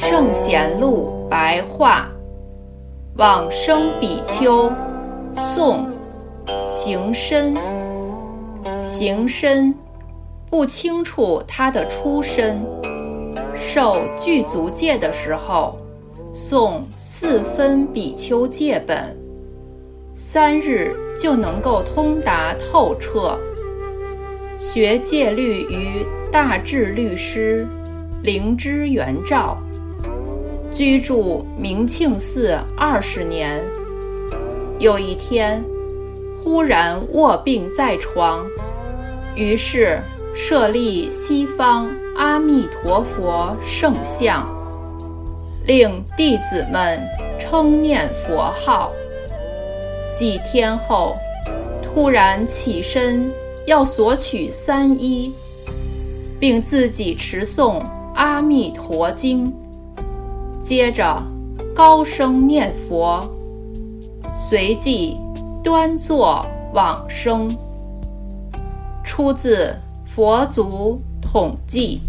圣贤录》白话，往生比丘，宋，行深。行深，不清楚他的出身。受具足戒的时候，诵四分比丘戒本，三日就能够通达透彻。学戒律于大智律师灵芝圆照，居住明庆寺二十年。有一天，忽然卧病在床。于是设立西方阿弥陀佛圣像，令弟子们称念佛号。几天后，突然起身要索取三衣，并自己持诵《阿弥陀经》，接着高声念佛，随即端坐往生。出自《佛祖统记》。